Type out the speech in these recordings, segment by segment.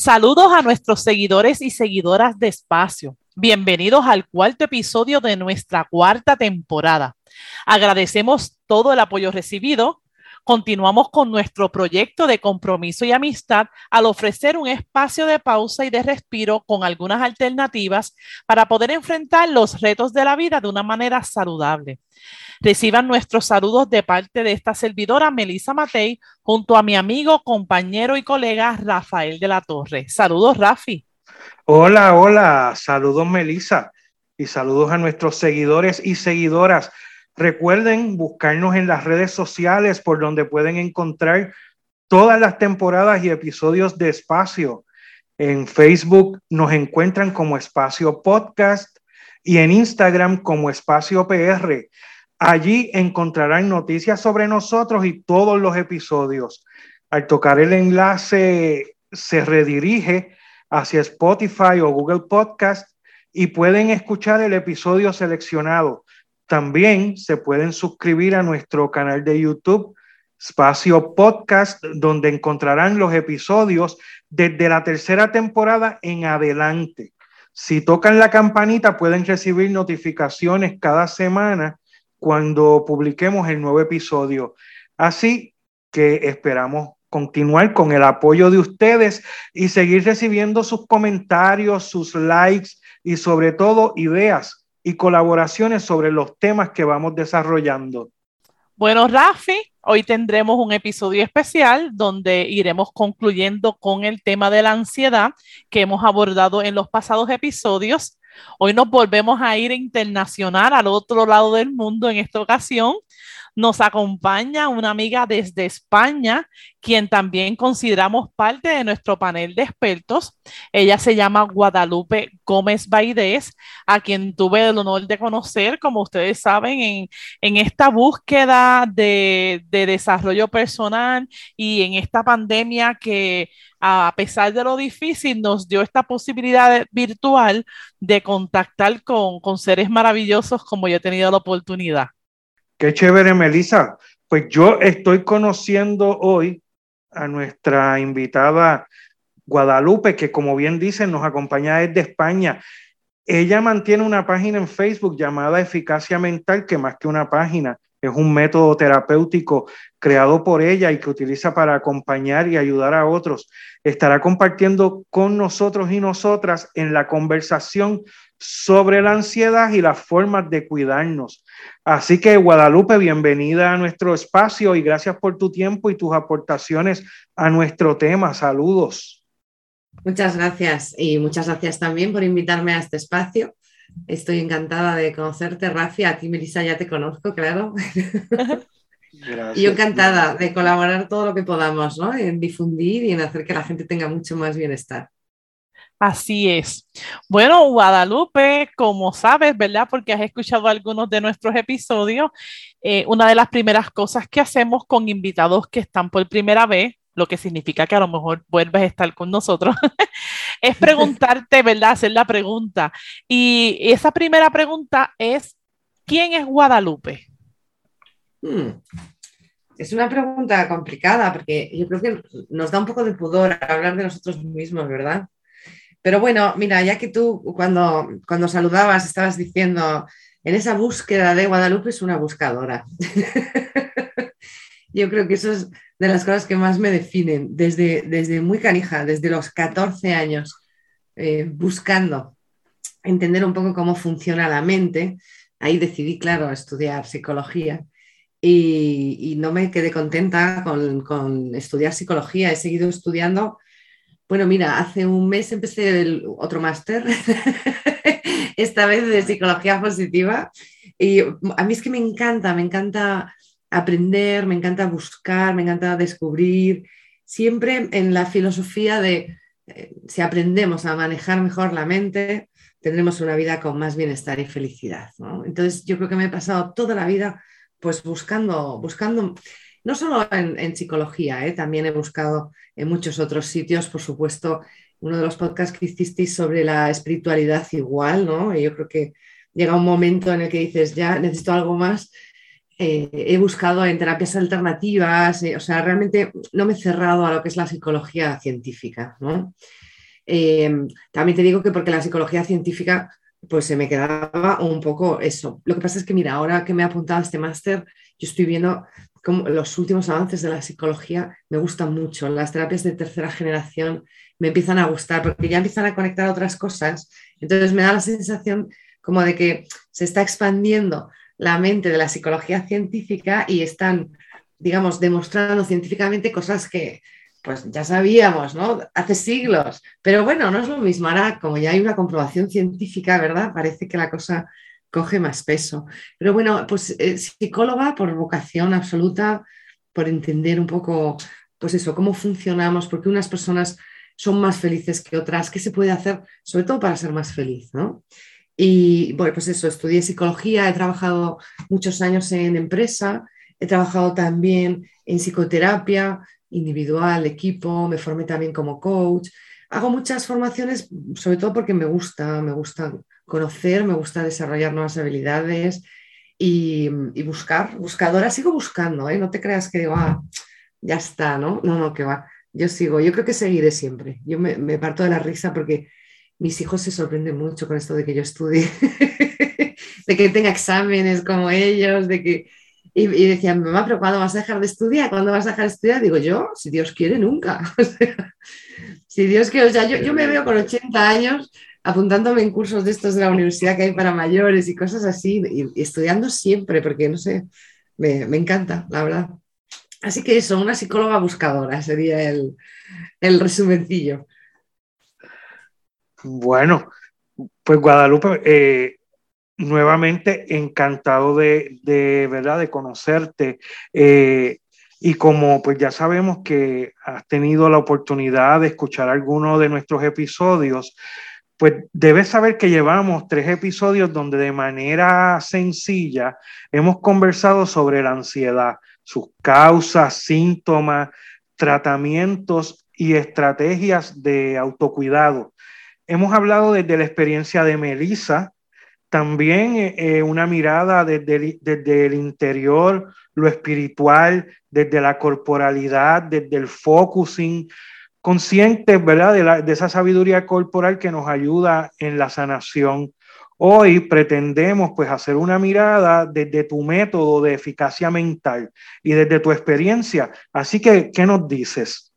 Saludos a nuestros seguidores y seguidoras de Espacio. Bienvenidos al cuarto episodio de nuestra cuarta temporada. Agradecemos todo el apoyo recibido. Continuamos con nuestro proyecto de compromiso y amistad al ofrecer un espacio de pausa y de respiro con algunas alternativas para poder enfrentar los retos de la vida de una manera saludable. Reciban nuestros saludos de parte de esta servidora, Melissa Matei, junto a mi amigo, compañero y colega Rafael de la Torre. Saludos, Rafi. Hola, hola, saludos, Melissa, y saludos a nuestros seguidores y seguidoras. Recuerden buscarnos en las redes sociales por donde pueden encontrar todas las temporadas y episodios de Espacio. En Facebook nos encuentran como Espacio Podcast y en Instagram como Espacio PR. Allí encontrarán noticias sobre nosotros y todos los episodios. Al tocar el enlace se redirige hacia Spotify o Google Podcast y pueden escuchar el episodio seleccionado. También se pueden suscribir a nuestro canal de YouTube, Espacio Podcast, donde encontrarán los episodios desde la tercera temporada en adelante. Si tocan la campanita pueden recibir notificaciones cada semana cuando publiquemos el nuevo episodio. Así que esperamos continuar con el apoyo de ustedes y seguir recibiendo sus comentarios, sus likes y sobre todo ideas y colaboraciones sobre los temas que vamos desarrollando. Bueno, Rafi, hoy tendremos un episodio especial donde iremos concluyendo con el tema de la ansiedad que hemos abordado en los pasados episodios Hoy nos volvemos a ir internacional al otro lado del mundo en esta ocasión. Nos acompaña una amiga desde España, quien también consideramos parte de nuestro panel de expertos. Ella se llama Guadalupe Gómez Baidés, a quien tuve el honor de conocer, como ustedes saben, en, esta búsqueda de, de desarrollo personal y en esta pandemia que a pesar de lo difícil, nos dio esta posibilidad virtual de contactar con, seres maravillosos como yo he tenido la oportunidad. Qué chévere, Melissa. Pues yo estoy conociendo hoy a nuestra invitada Guadalupe, que como bien dicen, nos acompaña desde España. Ella mantiene una página en Facebook llamada Eficacia Mental, que más que una página, es un método terapéutico creado por ella y que utiliza para acompañar y ayudar a otros. Estará compartiendo con nosotros y nosotras en la conversación sobre la ansiedad y las formas de cuidarnos. Así que Guadalupe, bienvenida a nuestro espacio y gracias por tu tiempo y tus aportaciones a nuestro tema. Saludos. Muchas gracias y muchas gracias también por invitarme a este espacio Estoy encantada de conocerte, Rafi. A ti, Melissa, ya te conozco, claro. Y yo encantada de colaborar todo lo que podamos, ¿no? En difundir y en hacer que la gente tenga mucho más bienestar. Así es. Bueno, Guadalupe, como sabes, ¿verdad? Porque has escuchado algunos de nuestros episodios, eh, una de las primeras cosas que hacemos con invitados que están por primera vez lo que significa que a lo mejor vuelves a estar con nosotros, es preguntarte, ¿verdad? Hacer la pregunta. Y esa primera pregunta es, ¿quién es Guadalupe? Hmm. Es una pregunta complicada porque yo creo que nos da un poco de pudor hablar de nosotros mismos, ¿verdad? Pero bueno, mira, ya que tú cuando, cuando saludabas estabas diciendo, en esa búsqueda de Guadalupe es una buscadora. yo creo que eso es de las cosas que más me definen, desde, desde muy canija, desde los 14 años, eh, buscando entender un poco cómo funciona la mente. Ahí decidí, claro, estudiar psicología y, no me quedé contenta con, estudiar psicología. He seguido estudiando. Bueno, mira, hace un mes empecé el otro máster, esta vez de psicología positiva. Y a mí es que me encanta, me encanta aprender, me encanta buscar, me encanta descubrir, siempre en la filosofía de eh, si aprendemos a manejar mejor la mente, tendremos una vida con más bienestar y felicidad. Entonces yo creo que me he pasado toda la vida pues buscando, buscando no solo en, psicología, ¿eh? también he buscado en muchos otros sitios, por supuesto, uno de los podcasts que hicisteis sobre la espiritualidad igual, ¿no? Yo creo que llega un momento en el que dices, ya necesito algo más. Eh, he buscado en terapias alternativas, eh, o sea, realmente no me he cerrado a lo que es la psicología científica, ¿no? también te digo que porque la psicología científica pues se me quedaba un poco eso. Lo que pasa es que, mira, ahora que me he apuntado a este máster, yo estoy viendo los últimos avances de la psicología me gustan mucho. Las terapias de tercera generación me empiezan a gustar porque ya empiezan a conectar otras cosas. Entonces me da la sensación como de que se está expandiendo la mente de la psicología científica y están, digamos, demostrando científicamente cosas que pues ya sabíamos, ¿no? Hace siglos. Pero bueno, no es lo mismo. Ahora, como ya hay una comprobación científica, ¿verdad? Parece que la cosa coge más peso. Pero bueno, pues eh, psicóloga por vocación absoluta, por entender un poco, pues eso, cómo funcionamos, porque unas personas son más felices que otras, qué se puede hacer, sobre todo para ser más feliz, ¿no? Y bueno, pues eso, estudié psicología, he trabajado muchos años en empresa, he trabajado también en psicoterapia individual, equipo, me formé también como coach. Hago muchas formaciones, sobre todo porque me gusta, me gusta conocer, me gusta desarrollar nuevas habilidades y, buscar, buscadora, sigo buscando, ¿eh? no te creas que digo, ah, ya está, ¿no? No, no, que va, yo sigo, yo creo que seguiré siempre, yo me, parto de la risa porque mis hijos se sorprenden mucho con esto de que yo estudie, de que tenga exámenes como ellos, de que... Y, decían, mamá, pero ¿cuándo vas a dejar de estudiar? ¿Cuándo vas a dejar de estudiar? Digo, yo, si Dios quiere, nunca. si Dios quiere, o sea, yo, yo me veo con 80 años apuntándome en cursos de estos de la universidad que hay para mayores y cosas así, y, estudiando siempre, porque no sé, me, encanta, la verdad. Así que eso, una psicóloga buscadora sería el, el resumencillo. Bueno, pues Guadalupe, eh, nuevamente encantado de, de, ¿verdad? de conocerte. Eh, y como pues ya sabemos que has tenido la oportunidad de escuchar algunos de nuestros episodios, pues debes saber que llevamos tres episodios donde de manera sencilla hemos conversado sobre la ansiedad, sus causas, síntomas, tratamientos y estrategias de autocuidado. Hemos hablado desde la experiencia de Melissa, también eh, eh, una mirada desde, desde el interior, lo espiritual, desde la corporalidad, desde el focusing, conscientes, ¿verdad?, de, esa sabiduría corporal que nos ayuda en la sanación. Hoy pretendemos pues hacer una mirada desde tu método de eficacia mental y desde tu experiencia. Así que, ¿qué nos dices?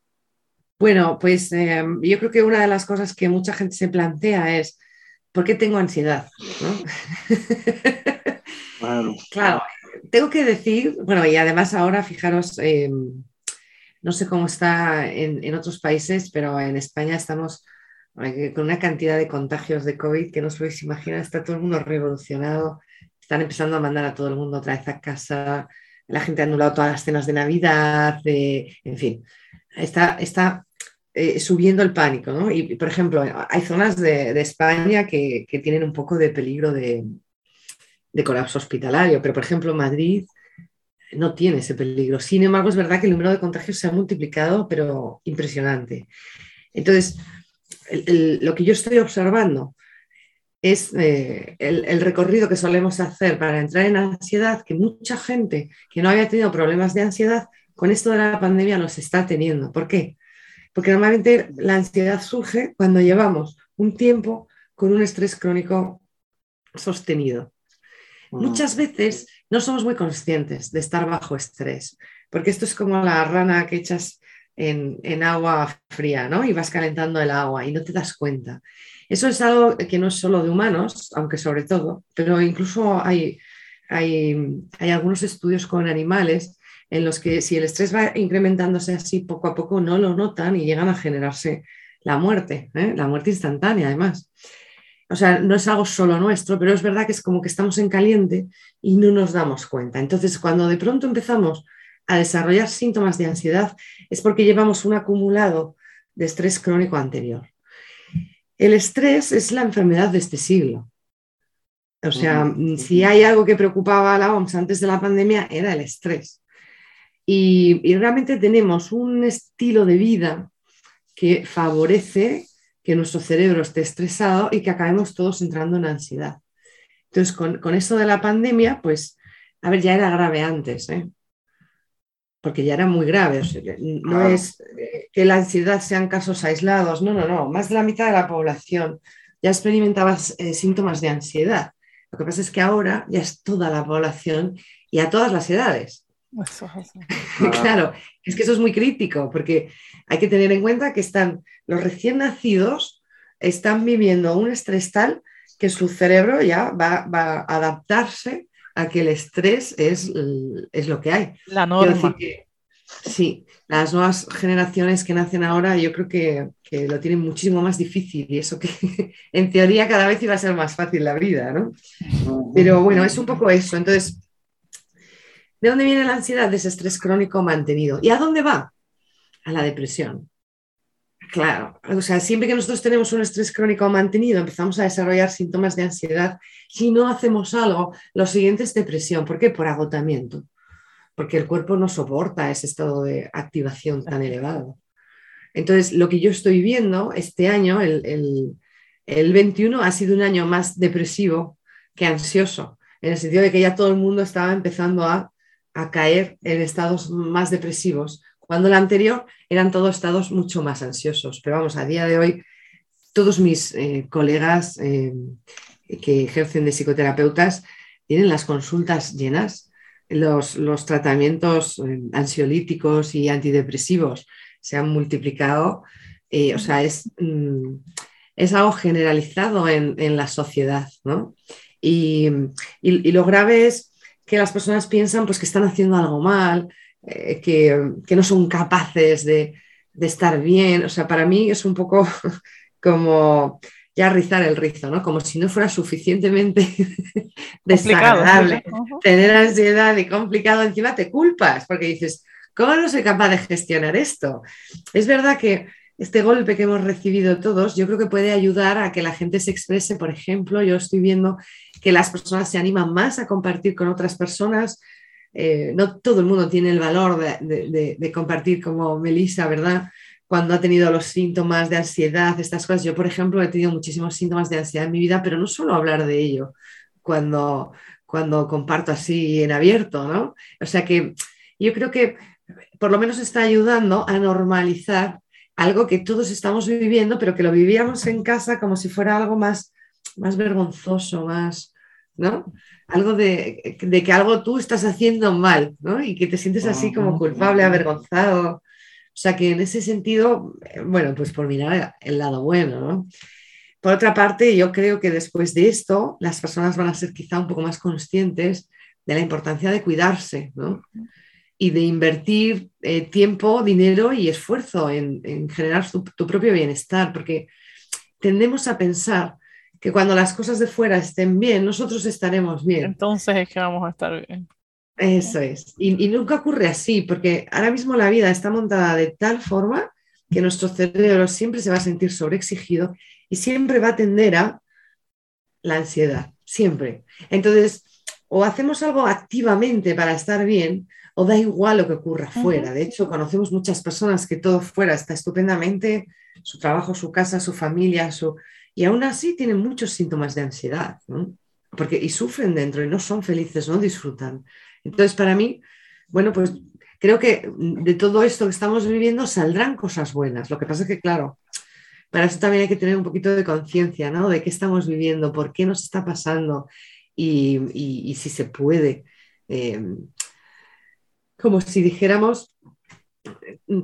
Bueno, pues eh, yo creo que una de las cosas que mucha gente se plantea es, ¿por qué tengo ansiedad? Claro. tengo que decir, bueno, y además ahora fijaros, eh, no sé cómo está en, otros países, pero en España estamos eh, con una cantidad de contagios de COVID que no os podéis imaginar, está todo el mundo revolucionado, están empezando a mandar a todo el mundo otra vez a casa, la gente ha anulado todas las cenas de Navidad, en fin, está, está eh, subiendo el pánico, ¿no? Y, por ejemplo, hay zonas de, España que, tienen un poco de peligro de, de colapso hospitalario, pero por ejemplo Madrid no tiene ese peligro. Sin embargo, es verdad que el número de contagios se ha multiplicado, pero impresionante. Entonces, lo que yo estoy observando es eh, el, recorrido que solemos hacer para entrar en ansiedad, que mucha gente que no había tenido problemas de ansiedad, con esto de la pandemia los está teniendo. ¿Por qué? Porque normalmente la ansiedad surge cuando llevamos un tiempo con un estrés crónico sostenido. Muchas veces no somos muy conscientes de estar bajo estrés, porque esto es como la rana que echas en, agua fría, ¿no? Y vas calentando el agua y no te das cuenta. Eso es algo que no es solo de humanos, aunque sobre todo, pero incluso hay, hay, algunos estudios con animales en los que si el estrés va incrementándose así poco a poco, no lo notan y llegan a generarse la muerte, ¿eh? la muerte instantánea además. O sea, no es algo solo nuestro, pero es verdad que es como que estamos en caliente y no nos damos cuenta. Entonces, cuando de pronto empezamos a desarrollar síntomas de ansiedad, es porque llevamos un acumulado de estrés crónico anterior. El estrés es la enfermedad de este siglo. O sea, si hay algo que preocupaba a la OMS antes de la pandemia, era el estrés. Y, y realmente tenemos un estilo de vida que favorece que nuestro cerebro esté estresado y que acabemos todos entrando en ansiedad. Entonces, con, con esto de la pandemia, pues, a ver, ya era grave antes, ¿eh? porque ya era muy grave. no es eh, que la ansiedad sean casos aislados, no, no, no. Más de la mitad de la población ya experimentaba eh, síntomas de ansiedad. Lo que pasa es que ahora ya es toda la población y a todas las edades. claro, es que eso es muy crítico porque hay que tener en cuenta que están los recién nacidos están viviendo un estrés tal que su cerebro ya va, a adaptarse a que el estrés es, es lo que hay. La norma. sí, las nuevas generaciones que nacen ahora yo creo que, que, lo tienen muchísimo más difícil y eso que en teoría cada vez iba a ser más fácil la vida, ¿no? Pero bueno, es un poco eso. Entonces, ¿De dónde viene la ansiedad? De ese estrés crónico mantenido. ¿Y a dónde va? A la depresión. Claro, o sea, siempre que nosotros tenemos un estrés crónico mantenido, empezamos a desarrollar síntomas de ansiedad. Si no hacemos algo, lo siguiente es depresión. ¿Por qué? Por agotamiento. Porque el cuerpo no soporta ese estado de activación tan elevado. Entonces, lo que yo estoy viendo este año, el, el, el 21, ha sido un año más depresivo que ansioso, en el sentido de que ya todo el mundo estaba empezando a a caer en estados más depresivos, cuando el anterior eran todos estados mucho más ansiosos. Pero vamos, a día de hoy, todos mis eh, colegas eh, que ejercen de psicoterapeutas tienen las consultas llenas, los, los tratamientos eh, ansiolíticos y antidepresivos se han multiplicado. o sea, es, mm, es algo generalizado en, la sociedad, ¿no? y, y lo grave es que las personas piensan pues, que están haciendo algo mal, eh, que, no son capaces de, estar bien. O sea, para mí es un poco como ya rizar el rizo, ¿no? Como si no fuera suficientemente desagradable tener ansiedad y complicado, encima te culpas porque dices, ¿cómo no soy capaz de gestionar esto? Es verdad que este golpe que hemos recibido todos, yo creo que puede ayudar a que la gente se exprese. Por ejemplo, yo estoy viendo que las personas se animan más a compartir con otras personas. Eh, no todo el mundo tiene el valor de, compartir como Melissa, ¿verdad? Cuando ha tenido los síntomas de ansiedad, estas cosas. Yo, por ejemplo, he tenido muchísimos síntomas de ansiedad en mi vida, pero no solo hablar de ello cuando, cuando comparto así en abierto, ¿no? O sea que yo creo que por lo menos está ayudando a normalizar algo que todos estamos viviendo, pero que lo vivíamos en casa como si fuera algo más, más vergonzoso, más, ¿no? Algo de, que algo tú estás haciendo mal, ¿no? Y que te sientes así como culpable, avergonzado. O sea que en ese sentido, bueno, pues por mirar el lado bueno, ¿no? Por otra parte, yo creo que después de esto, las personas van a ser quizá un poco más conscientes de la importancia de cuidarse, ¿no? y de invertir eh, tiempo, dinero y esfuerzo en, generar tu, propio bienestar, porque tendemos a pensar que cuando las cosas de fuera estén bien, nosotros estaremos bien. Entonces es que vamos a estar bien. Eso es. Y, y nunca ocurre así, porque ahora mismo la vida está montada de tal forma que nuestro cerebro siempre se va a sentir sobreexigido y siempre va a tender a la ansiedad, siempre. Entonces, o hacemos algo activamente para estar bien, o da igual lo que ocurra fuera. De hecho, conocemos muchas personas que todo fuera está estupendamente, su trabajo, su casa, su familia, su... y aún así tienen muchos síntomas de ansiedad, Porque, y sufren dentro y no son felices, no disfrutan. Entonces, para mí, bueno, pues creo que de todo esto que estamos viviendo saldrán cosas buenas. Lo que pasa es que, claro, para eso también hay que tener un poquito de conciencia, ¿no? De qué estamos viviendo, por qué nos está pasando y, si se puede. Eh, como si dijéramos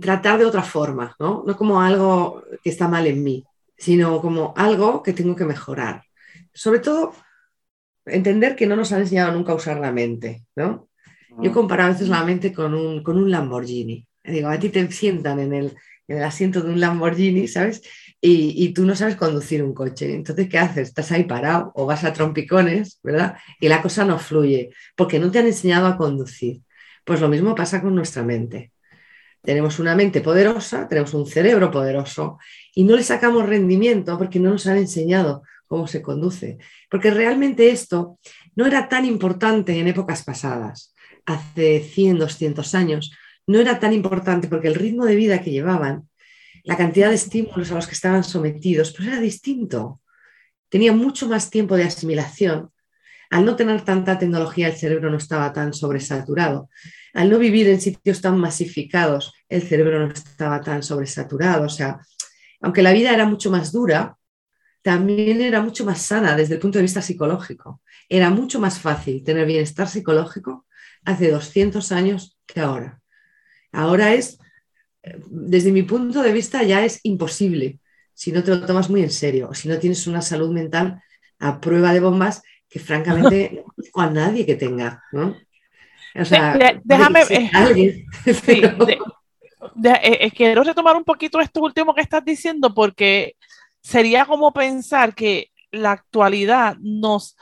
tratar de otra forma, ¿no? No como algo que está mal en mí, sino como algo que tengo que mejorar. Sobre todo, entender que no nos han enseñado nunca a usar la mente, ¿no? Yo ah. comparo a veces la mente con un, con un Lamborghini. Digo, a ti te sientan en el, en el asiento de un Lamborghini, ¿sabes? Y, tú no sabes conducir un coche. Entonces, ¿qué haces? Estás ahí parado o vas a trompicones, ¿verdad? Y la cosa no fluye porque no te han enseñado a conducir. Pues lo mismo pasa con nuestra mente. Tenemos una mente poderosa, tenemos un cerebro poderoso y no le sacamos rendimiento porque no nos han enseñado cómo se conduce. Porque realmente esto no era tan importante en épocas pasadas, hace 100, 200 años, no era tan importante porque el ritmo de vida que llevaban, la cantidad de estímulos a los que estaban sometidos, pues era distinto. Tenía mucho más tiempo de asimilación. Al no tener tanta tecnología, el cerebro no estaba tan sobresaturado. Al no vivir en sitios tan masificados, el cerebro no estaba tan sobresaturado. O sea, aunque la vida era mucho más dura, también era mucho más sana desde el punto de vista psicológico. Era mucho más fácil tener bienestar psicológico hace 200 años que ahora. Ahora es, desde mi punto de vista, ya es imposible si no te lo tomas muy en serio o si no tienes una salud mental a prueba de bombas que francamente no conozco a nadie que tenga. ¿no? O sea, déjame... Eh, quiero retomar un poquito esto último que estás diciendo porque sería como pensar que la actualidad nos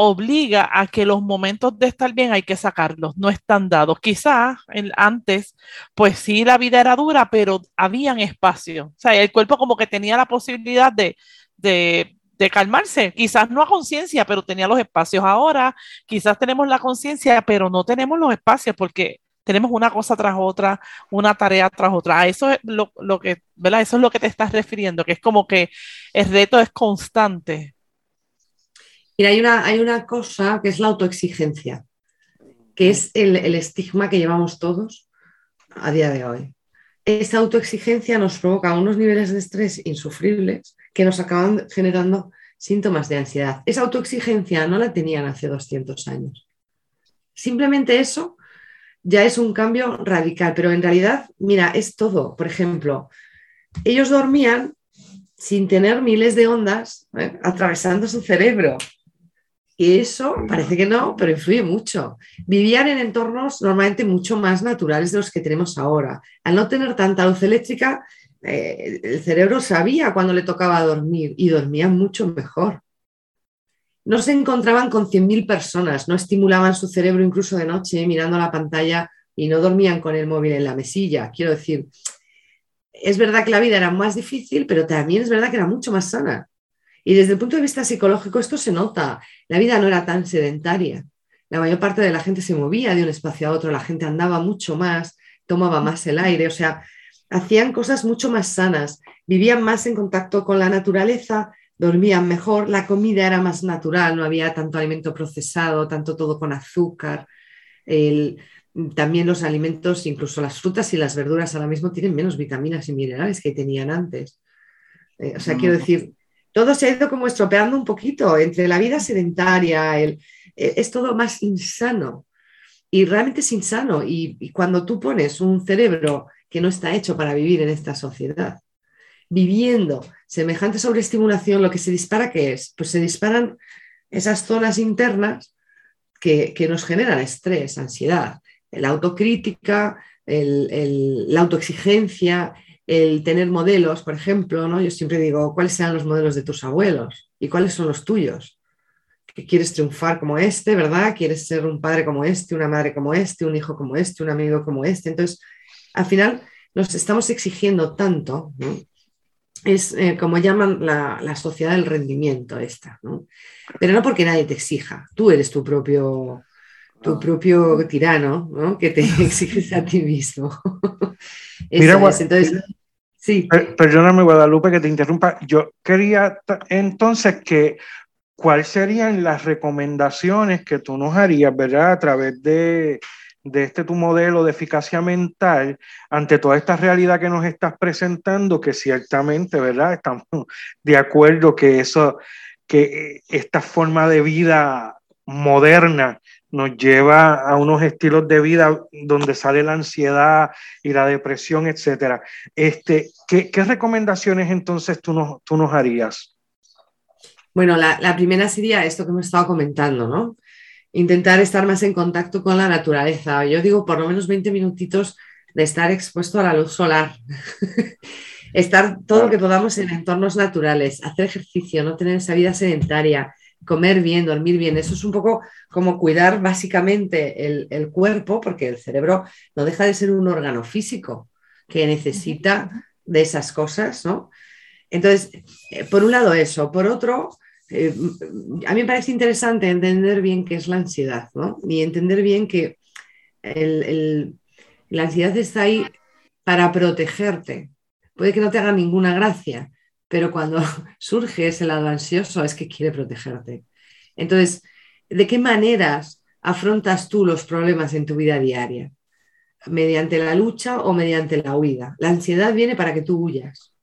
obliga a que los momentos de estar bien hay que sacarlos, no están dados. Quizás antes, pues sí, la vida era dura, pero habían espacio. O sea, el cuerpo como que tenía la posibilidad de, de, de calmarse. Quizás no a conciencia, pero tenía los espacios. Ahora quizás tenemos la conciencia, pero no tenemos los espacios porque tenemos una cosa tras otra, una tarea tras otra. eso es lo, que, ¿verdad? Eso es lo que te estás refiriendo, que es como que el reto es constante. Mira, hay una, hay una cosa que es la autoexigencia, que es el, el estigma que llevamos todos a día de hoy. Esta autoexigencia nos provoca unos niveles de estrés insufribles que nos acaban generando síntomas de ansiedad. Esa autoexigencia no la tenían hace 200 años. Simplemente eso ya es un cambio radical, pero en realidad, mira, es todo. Por ejemplo, ellos dormían sin tener miles de ondas ¿eh? atravesando su cerebro. Y eso parece que no, pero influye mucho. Vivían en entornos normalmente mucho más naturales de los que tenemos ahora. Al no tener tanta luz eléctrica, eh, el cerebro sabía cuando le tocaba dormir y dormían mucho mejor no se encontraban con 100.000 personas, no estimulaban su cerebro incluso de noche mirando la pantalla y no dormían con el móvil en la mesilla. Quiero decir, es verdad que la vida era más difícil, pero también es verdad que era mucho más sana. Y desde el punto de vista psicológico esto se nota. La vida no era tan sedentaria. La mayor parte de la gente se movía de un espacio a otro, la gente andaba mucho más, tomaba más el aire, o sea, hacían cosas mucho más sanas, vivían más en contacto con la naturaleza, dormían mejor, la comida era más natural, no había tanto alimento procesado, tanto todo con azúcar. también los alimentos, incluso las frutas y las verduras ahora mismo tienen menos vitaminas y minerales que tenían antes. Eh, o sea, quiero mm. decir, todo se ha ido como estropeando un poquito entre la vida sedentaria, el, e, es todo más insano. Y realmente es insano. y cuando tú pones un cerebro que no está hecho para vivir en esta sociedad, viviendo semejante sobreestimulación, lo que se dispara, ¿qué es? Pues se disparan esas zonas internas que, nos generan estrés, ansiedad, la autocrítica, la autoexigencia, el tener modelos, por ejemplo, ¿no? Yo siempre digo, ¿cuáles serán los modelos de tus abuelos? ¿Y cuáles son los tuyos? Que quieres triunfar como este, ¿verdad? Quieres ser un padre como este, una madre como este, un hijo como este, un amigo como este. Entonces, al final nos estamos exigiendo tanto, ¿no? es eh, como llaman la, sociedad del rendimiento esta, ¿no? Pero no porque nadie te exija, tú eres tu propio, tu ah. propio tirano, ¿no? Que te exiges a ti mismo. Mira, entonces, sí. Perdóname, Guadalupe, que te interrumpa. Yo quería entonces que, ¿cuáles serían las recomendaciones que tú nos harías, verdad, a través de de este tu modelo de eficacia mental ante toda esta realidad que nos estás presentando, que ciertamente, ¿verdad? Estamos de acuerdo que eso, que esta forma de vida moderna nos lleva a unos estilos de vida donde sale la ansiedad y la depresión, etcétera. Este, ¿qué, recomendaciones entonces tú nos, tú nos harías? Bueno, la, la primera sería esto que hemos estado comentando, ¿no? Intentar estar más en contacto con la naturaleza. Yo digo por lo menos 20 minutitos de estar expuesto a la luz solar, estar todo lo que podamos en entornos naturales, hacer ejercicio, no tener esa vida sedentaria, comer bien, dormir bien. Eso es un poco como cuidar básicamente el, cuerpo, porque el cerebro no deja de ser un órgano físico que necesita de esas cosas, ¿no? Entonces, eh, por un lado eso, por otro, eh, a mí me parece interesante entender bien qué es la ansiedad, ¿no? Y entender bien que la ansiedad está ahí para protegerte. Puede que no te haga ninguna gracia, pero cuando surge ese lado ansioso es que quiere protegerte. Entonces, ¿de qué maneras afrontas tú los problemas en tu vida diaria? ¿Mediante la lucha o mediante la huida? La ansiedad viene para que tú huyas.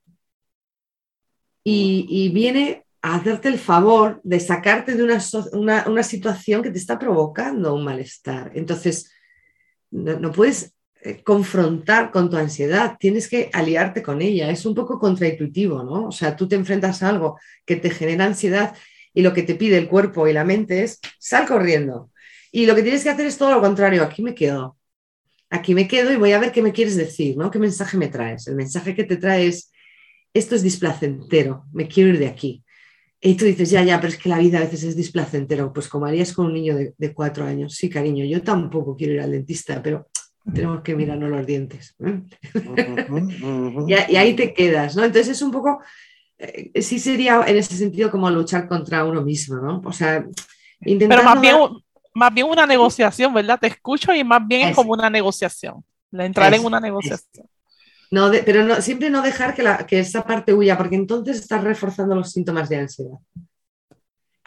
Y, viene hacerte el favor de sacarte de una, situación que te está provocando un malestar. Entonces, no puedes eh, confrontar con tu ansiedad, tienes que aliarte con ella. Es un poco contraintuitivo, ¿no? O sea, tú te enfrentas a algo que te genera ansiedad y lo que te pide el cuerpo y la mente es sal corriendo. Y lo que tienes que hacer es todo lo contrario, aquí me quedo. Aquí me quedo y voy a ver qué me quieres decir, ¿no? ¿Qué mensaje me traes? El mensaje que te trae es, esto es displacentero, me quiero ir de aquí. Y tú dices, ya, ya, pero es que la vida a veces es displacentero, pues como harías con un niño de, de cuatro años. Sí, cariño, yo tampoco quiero ir al dentista, pero tenemos que mirarnos los dientes. ¿eh? y, ahí te quedas, ¿no? Entonces es un poco, eh, sí sería en ese sentido como luchar contra uno mismo, ¿no? O sea, intentar... Pero más bien, más bien una negociación, ¿verdad? Te escucho y más bien es como una negociación, entrar en una negociación. No, pero no, siempre no dejar que, la, que esa parte huya, porque entonces estás reforzando los síntomas de ansiedad.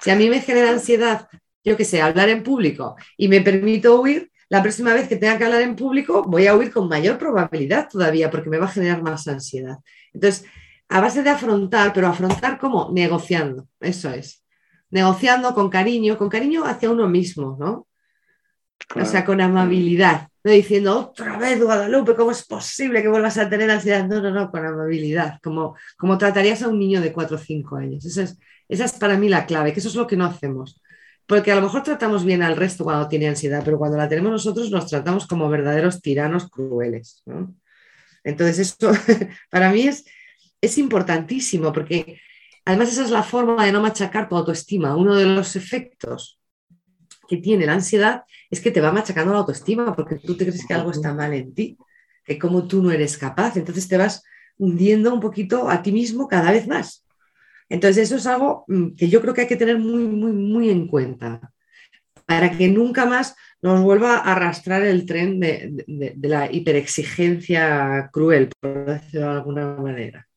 Si a mí me genera ansiedad, yo qué sé, hablar en público y me permito huir, la próxima vez que tenga que hablar en público voy a huir con mayor probabilidad todavía porque me va a generar más ansiedad. Entonces, a base de afrontar, pero afrontar como negociando, eso es. Negociando con cariño, con cariño hacia uno mismo, ¿no? O sea, con amabilidad, diciendo otra vez Guadalupe, ¿cómo es posible que vuelvas a tener ansiedad? No, no, no, con amabilidad, como, como tratarías a un niño de 4 o 5 años. Esa es, esa es para mí la clave, que eso es lo que no hacemos. Porque a lo mejor tratamos bien al resto cuando tiene ansiedad, pero cuando la tenemos nosotros nos tratamos como verdaderos tiranos crueles. Entonces, esto para mí es, es importantísimo porque además esa es la forma de no machacar tu autoestima. Uno de los efectos que tiene la ansiedad es que te va machacando la autoestima porque tú te crees que algo está mal en ti, que como tú no eres capaz. Entonces te vas hundiendo un poquito a ti mismo cada vez más. Entonces, eso es algo mm, que yo creo que hay que tener muy, muy, muy en cuenta para que nunca más nos vuelva a arrastrar el tren de, la hiperexigencia cruel, por decirlo de alguna manera.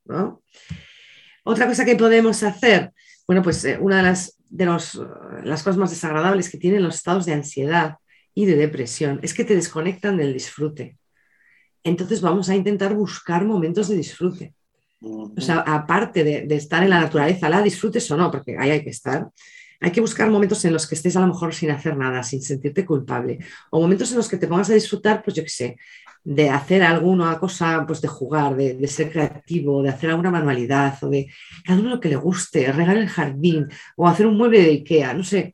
Otra cosa que podemos hacer, bueno, pues eh, una de las, de las cosas más desagradables que tienen los estados de ansiedad y de depresión es que te desconectan del disfrute. Entonces vamos a intentar buscar momentos de disfrute. O sea, aparte de, estar en la naturaleza, la disfrutes o no, porque ahí hay que estar. Hay que buscar momentos en los que estés a lo mejor sin hacer nada, sin sentirte culpable, o momentos en los que te pongas a disfrutar, pues yo qué sé, de hacer alguna cosa, pues de jugar, de, ser creativo, de hacer alguna manualidad, o de cada uno lo que le guste, regar el jardín, o hacer un mueble de Ikea, no sé,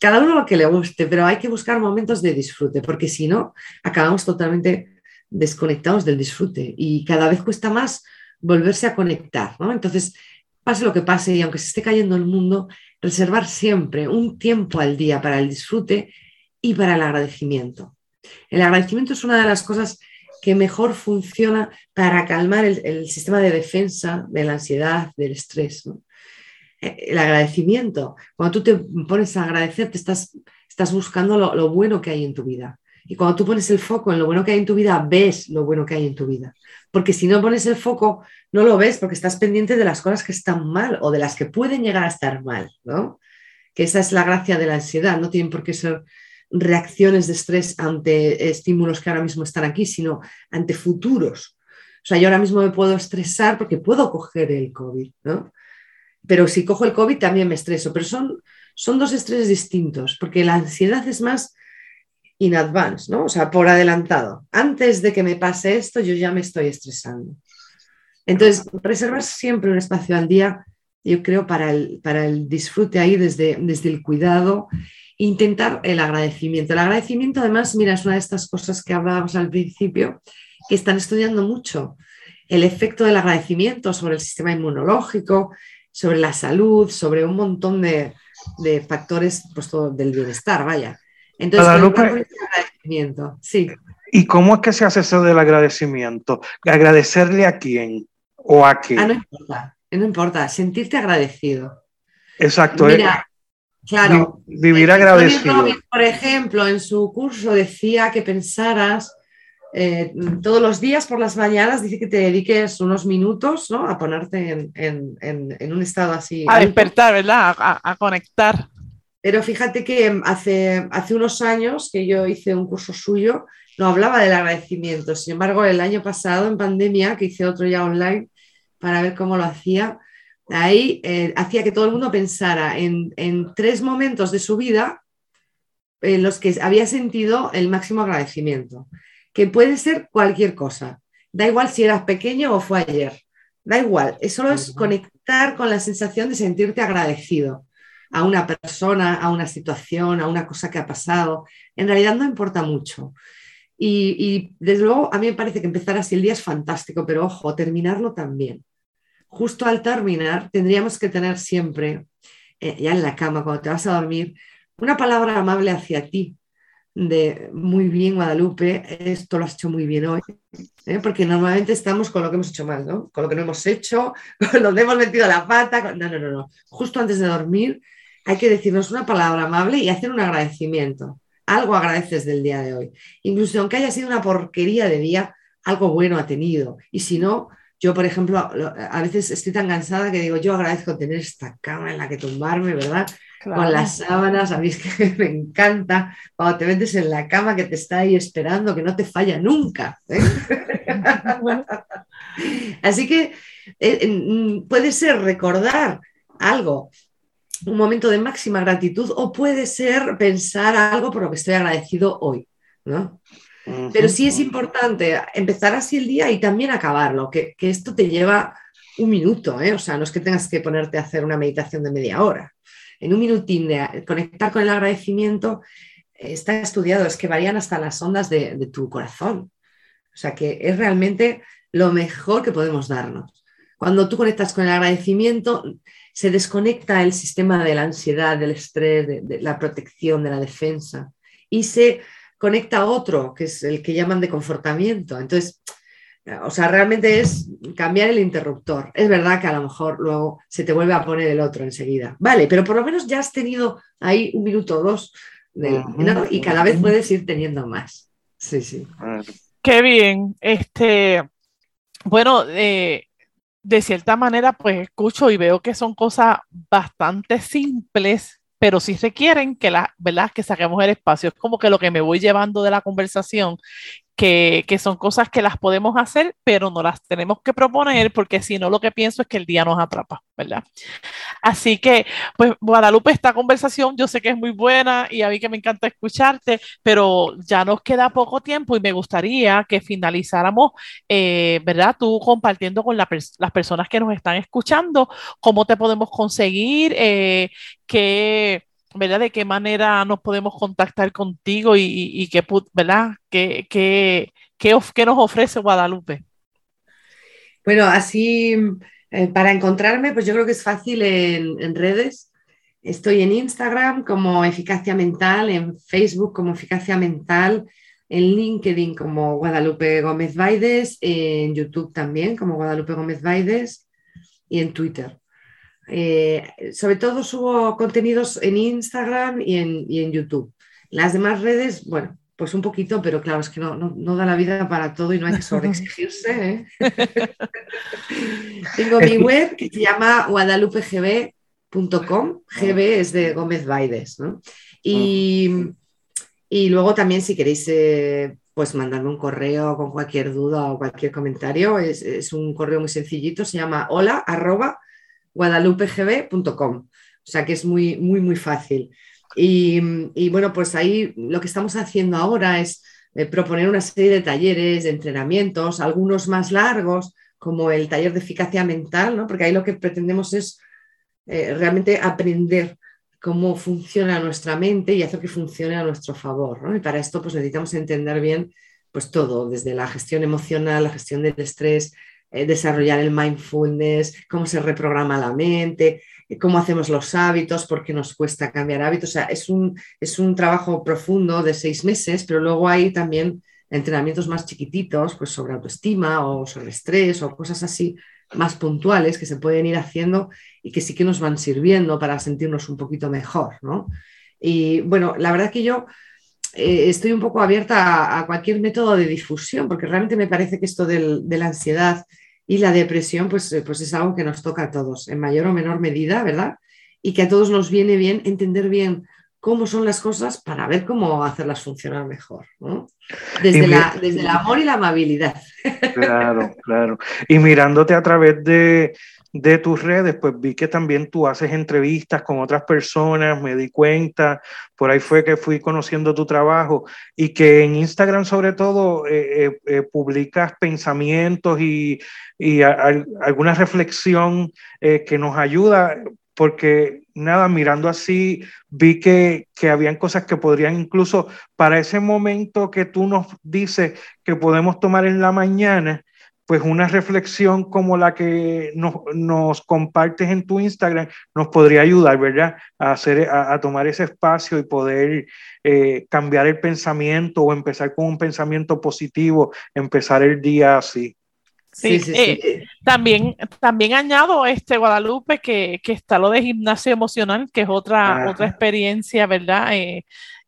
cada uno lo que le guste, pero hay que buscar momentos de disfrute, porque si no, acabamos totalmente desconectados del disfrute y cada vez cuesta más volverse a conectar, ¿no? Entonces, pase lo que pase y aunque se esté cayendo el mundo, reservar siempre un tiempo al día para el disfrute y para el agradecimiento. El agradecimiento es una de las cosas que mejor funciona para calmar el, sistema de defensa de la ansiedad, del estrés. Eh, el agradecimiento, cuando tú te pones a agradecer, te estás, estás buscando lo, lo bueno que hay en tu vida. Y cuando tú pones el foco en lo bueno que hay en tu vida, ves lo bueno que hay en tu vida. Porque si no pones el foco, no lo ves porque estás pendiente de las cosas que están mal o de las que pueden llegar a estar mal, ¿no? Que esa es la gracia de la ansiedad. No tienen por qué ser reacciones de estrés ante estímulos que ahora mismo están aquí, sino ante futuros. O sea, yo ahora mismo me puedo estresar porque puedo coger el COVID, ¿no? Pero si cojo el COVID también me estreso. Pero son, son dos estreses distintos, porque la ansiedad es más in advance, ¿no? O sea, por adelantado. Antes de que me pase esto, yo ya me estoy estresando. Entonces, reservar siempre un espacio al día, yo creo, para el, para el disfrute ahí desde, desde el cuidado, intentar el agradecimiento. El agradecimiento, además, mira, es una de estas cosas que hablábamos al principio, que están estudiando mucho el efecto del agradecimiento sobre el sistema inmunológico, sobre la salud, sobre un montón de, factores pues, del bienestar, vaya. Entonces, el agradecimiento, sí. ¿Y cómo es que se hace eso del agradecimiento? ¿Agradecerle a quién o a qué? Ah, no importa, no importa, sentirte agradecido. Exacto. Eh, Mira, claro. Vivir agradecido. por ejemplo, en su curso decía que pensaras eh, todos los días por las mañanas, dice que te dediques unos minutos ¿no? a ponerte en, un estado así. A despertar, ¿verdad? A, conectar. Pero fíjate que hace, hace unos años que yo hice un curso suyo, no hablaba del agradecimiento. Sin embargo, el año pasado, en pandemia, que hice otro ya online para ver cómo lo hacía, ahí eh, hacía que todo el mundo pensara en, en tres momentos de su vida en los que había sentido el máximo agradecimiento que puede ser cualquier cosa. Da igual si eras pequeño o fue ayer. Da igual. Eso es conectar con la sensación de sentirte agradecido a una persona, a una situación, a una cosa que ha pasado. En realidad no importa mucho. Y, desde luego a mí me parece que empezar así el día es fantástico, pero ojo, terminarlo también. Justo al terminar tendríamos que tener siempre, eh, ya en la cama, cuando te vas a dormir, una palabra amable hacia ti, de muy bien Guadalupe, esto lo has hecho muy bien hoy, ¿eh? porque normalmente estamos con lo que hemos hecho mal, ¿no? Con lo que no hemos hecho, con donde hemos metido la pata, no, no, no, no. Justo antes de dormir hay que decirnos una palabra amable y hacer un agradecimiento. Algo agradeces del día de hoy. Incluso aunque haya sido una porquería de día, algo bueno ha tenido. Y si no, yo, por ejemplo, a veces estoy tan cansada que digo, yo agradezco tener esta cama en la que tumbarme, ¿verdad? Con las sábanas, a mí es que me encanta cuando te metes en la cama que te está ahí esperando, que no te falla nunca. ¿eh? Así que eh, mm, puede ser recordar algo, un momento de máxima gratitud, o puede ser pensar algo por lo que estoy agradecido hoy. ¿no? Pero sí es importante empezar así el día y también acabarlo, que, esto te lleva un minuto, ¿eh? o sea, no es que tengas que ponerte a hacer una meditación de media hora en un minutín de conectar con el agradecimiento, está estudiado, es que varían hasta las ondas de, tu corazón. O sea que es realmente lo mejor que podemos darnos. Cuando tú conectas con el agradecimiento, se desconecta el sistema de la ansiedad, del estrés, de, la protección, de la defensa, y se conecta a otro, que es el que llaman de confortamiento. Entonces, o sea, realmente es cambiar el interruptor. Es verdad que a lo mejor luego se te vuelve a poner el otro enseguida. Vale, pero por lo menos ya has tenido ahí un minuto o dos y cada vez puedes ir teniendo más. Sí, sí. Qué bien. Este, bueno, eh, de cierta manera, pues escucho y veo que son cosas bastante simples pero sí requieren que, la, ¿verdad? que saquemos el espacio. Es como que lo que me voy llevando de la conversación que, son cosas que las podemos hacer, pero no las tenemos que proponer porque si no lo que pienso es que el día nos atrapa, ¿verdad? Así que, pues Guadalupe, esta conversación yo sé que es muy buena y a mí que me encanta escucharte, pero ya nos queda poco tiempo y me gustaría que finalizáramos, eh, ¿verdad? Tú compartiendo con las personas que nos están escuchando, cómo te podemos conseguir, eh, qué ¿verdad? De qué manera nos podemos contactar contigo y, qué, ¿verdad? ¿Qué, qué, qué, nos ofrece Guadalupe? Bueno, así eh, para encontrarme, pues yo creo que es fácil en, redes. Estoy en Instagram como Eficacia Mental, en Facebook como Eficacia Mental, en LinkedIn como Guadalupe Gómez Baides, en YouTube también como Guadalupe Gómez Baides y en Twitter. Eh, sobre todo subo contenidos en Instagram y en, YouTube. Las demás redes, bueno, pues un poquito, pero claro, es que no, da la vida para todo y no hay que sobreexigirse. ¿eh? Tengo mi web que se llama guadalupegb.com, GB es de Gómez Baides, ¿no? Y, luego también si queréis eh, pues mandarme un correo con cualquier duda o cualquier comentario, es, es, un correo muy sencillito, se llama hola arroba guadalupegb.com. O sea que es muy, muy, muy fácil. Y, bueno, pues ahí lo que estamos haciendo ahora es eh, proponer una serie de talleres, de entrenamientos, algunos más largos, como el taller de eficacia mental, ¿no? porque ahí lo que pretendemos es eh, realmente aprender cómo funciona nuestra mente y hacer que funcione a nuestro favor. Y para esto pues necesitamos entender bien pues todo, desde la gestión emocional, la gestión del estrés, eh, desarrollar el mindfulness, cómo se reprograma la mente, eh, cómo hacemos los hábitos, por qué nos cuesta cambiar hábitos. O sea, es un, es un trabajo profundo de seis meses, pero luego hay también entrenamientos más chiquititos, pues sobre autoestima o sobre estrés o cosas así más puntuales que se pueden ir haciendo y que sí que nos van sirviendo para sentirnos un poquito mejor, ¿no? Y bueno, la verdad que yo eh, estoy un poco abierta a, cualquier método de difusión, porque realmente me parece que esto de la ansiedad y la depresión, pues, eh, pues es algo que nos toca a todos, en mayor o menor medida, ¿verdad? Y que a todos nos viene bien entender bien cómo son las cosas para ver cómo hacerlas funcionar mejor, ¿no? Desde, desde el amor y la amabilidad. Claro, claro. Y mirándote a través de, de tus redes, pues vi que también tú haces entrevistas con otras personas, me di cuenta, por ahí fue que fui conociendo tu trabajo y que en Instagram sobre todo eh, eh, eh, publicas pensamientos y, y alguna reflexión que nos ayuda, porque nada, mirando así, vi que, que habían cosas que podrían incluso para ese momento que tú nos dices que podemos tomar en la mañana, pues una reflexión como la que nos, compartes en tu Instagram nos podría ayudar, ¿verdad? A, hacer, a, tomar ese espacio y poder eh, cambiar el pensamiento o empezar con un pensamiento positivo, empezar el día así. Sí, sí, eh, también, también añado este Guadalupe que, está lo de gimnasio emocional, que es otra, otra experiencia, ¿verdad? Eh,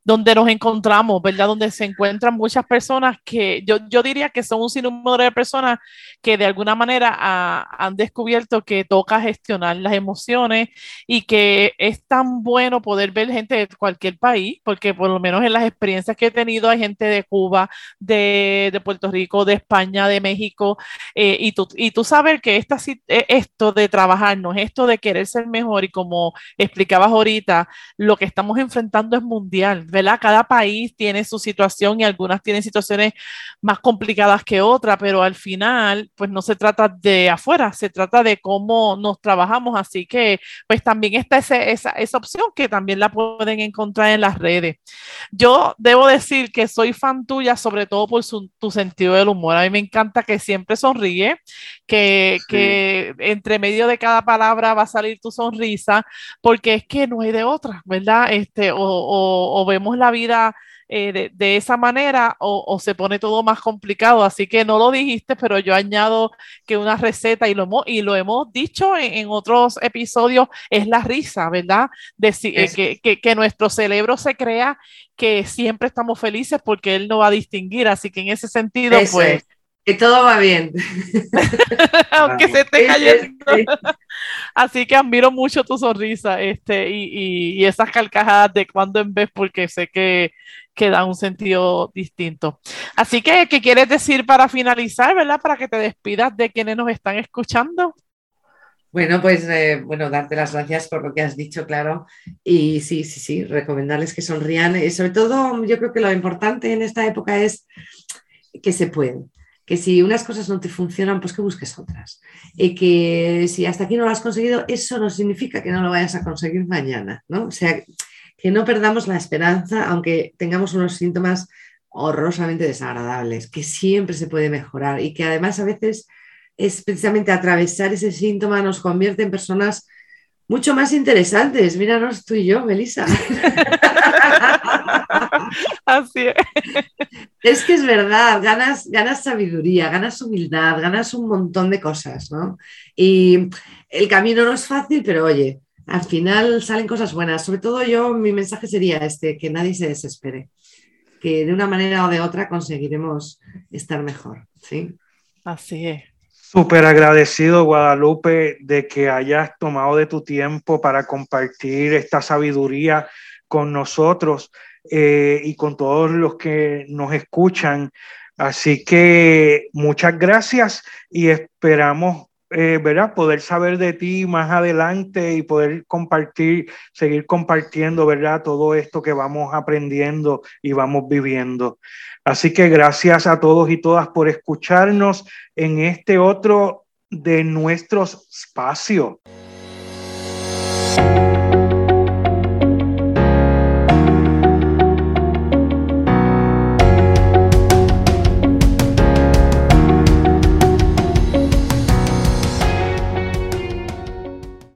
donde nos encontramos, ¿verdad? Donde se encuentran muchas personas que yo, yo diría que son un sinnúmero de personas que de alguna manera han descubierto que toca gestionar las emociones y que es tan bueno poder ver gente de cualquier país, porque por lo menos en las experiencias que he tenido hay gente de Cuba, de, de Puerto Rico, de España, de México, eh, y, tú, y tú sabes que esta, eh, esto de trabajarnos, esto de querer ser mejor y como explicabas ahorita, lo que estamos enfrentando es mundial cada país tiene su situación y algunas tienen situaciones más complicadas que otras, pero al final, pues no se trata de afuera, se trata de cómo nos trabajamos, así que pues también está esa, esa opción que también la pueden encontrar en las redes. Yo debo decir que soy fan tuya, sobre todo por tu sentido del humor. A mí me encanta que siempre sonríe, que, que entre medio de cada palabra va a salir tu sonrisa, porque es que no hay de otra, ¿verdad? Este, o, o vemos la vida eh, de, esa manera o, se pone todo más complicado. Así que no lo dijiste, pero yo añado que una receta, y lo hemos, y lo hemos dicho en, otros episodios, es la risa, ¿verdad? Eh, que, que, nuestro cerebro se crea que siempre estamos felices porque él no va a distinguir. Así que en ese sentido, pues... Que todo va bien. Aunque se esté cayendo. Así que admiro mucho tu sonrisa este, y, esas carcajadas de cuando en vez, porque sé que, que da un sentido distinto. Así que, ¿qué quieres decir para finalizar, verdad? Para que te despidas de quienes nos están escuchando. Bueno, pues eh, bueno, darte las gracias por lo que has dicho, claro. Y sí, sí, sí, recomendarles que sonrían. Y sobre todo, yo creo que lo importante en esta época es que se pueden que si unas cosas no te funcionan, pues que busques otras. Y que si hasta aquí no lo has conseguido, eso no significa que no lo vayas a conseguir mañana, ¿no? O sea, que no perdamos la esperanza, aunque tengamos unos síntomas horrorosamente desagradables, que siempre se puede mejorar y que además a veces es precisamente atravesar ese síntoma nos convierte en personas mucho más interesantes. Míranos tú y yo, Melissa. Así es. Es que es verdad, ganas, ganas sabiduría, ganas humildad, ganas un montón de cosas, ¿no? Y el camino no es fácil, pero oye, al final salen cosas buenas. Sobre todo yo, mi mensaje sería este, que nadie se desespere, que de una manera o de otra conseguiremos estar mejor, ¿sí? Así es. Súper agradecido, Guadalupe, de que hayas tomado de tu tiempo para compartir esta sabiduría con nosotros eh, y con todos los que nos escuchan. Así que muchas gracias y esperamos eh, ¿verdad? poder saber de ti más adelante y poder compartir, seguir compartiendo ¿verdad? todo esto que vamos aprendiendo y vamos viviendo. Así que gracias a todos y todas por escucharnos en este otro de nuestros espacios.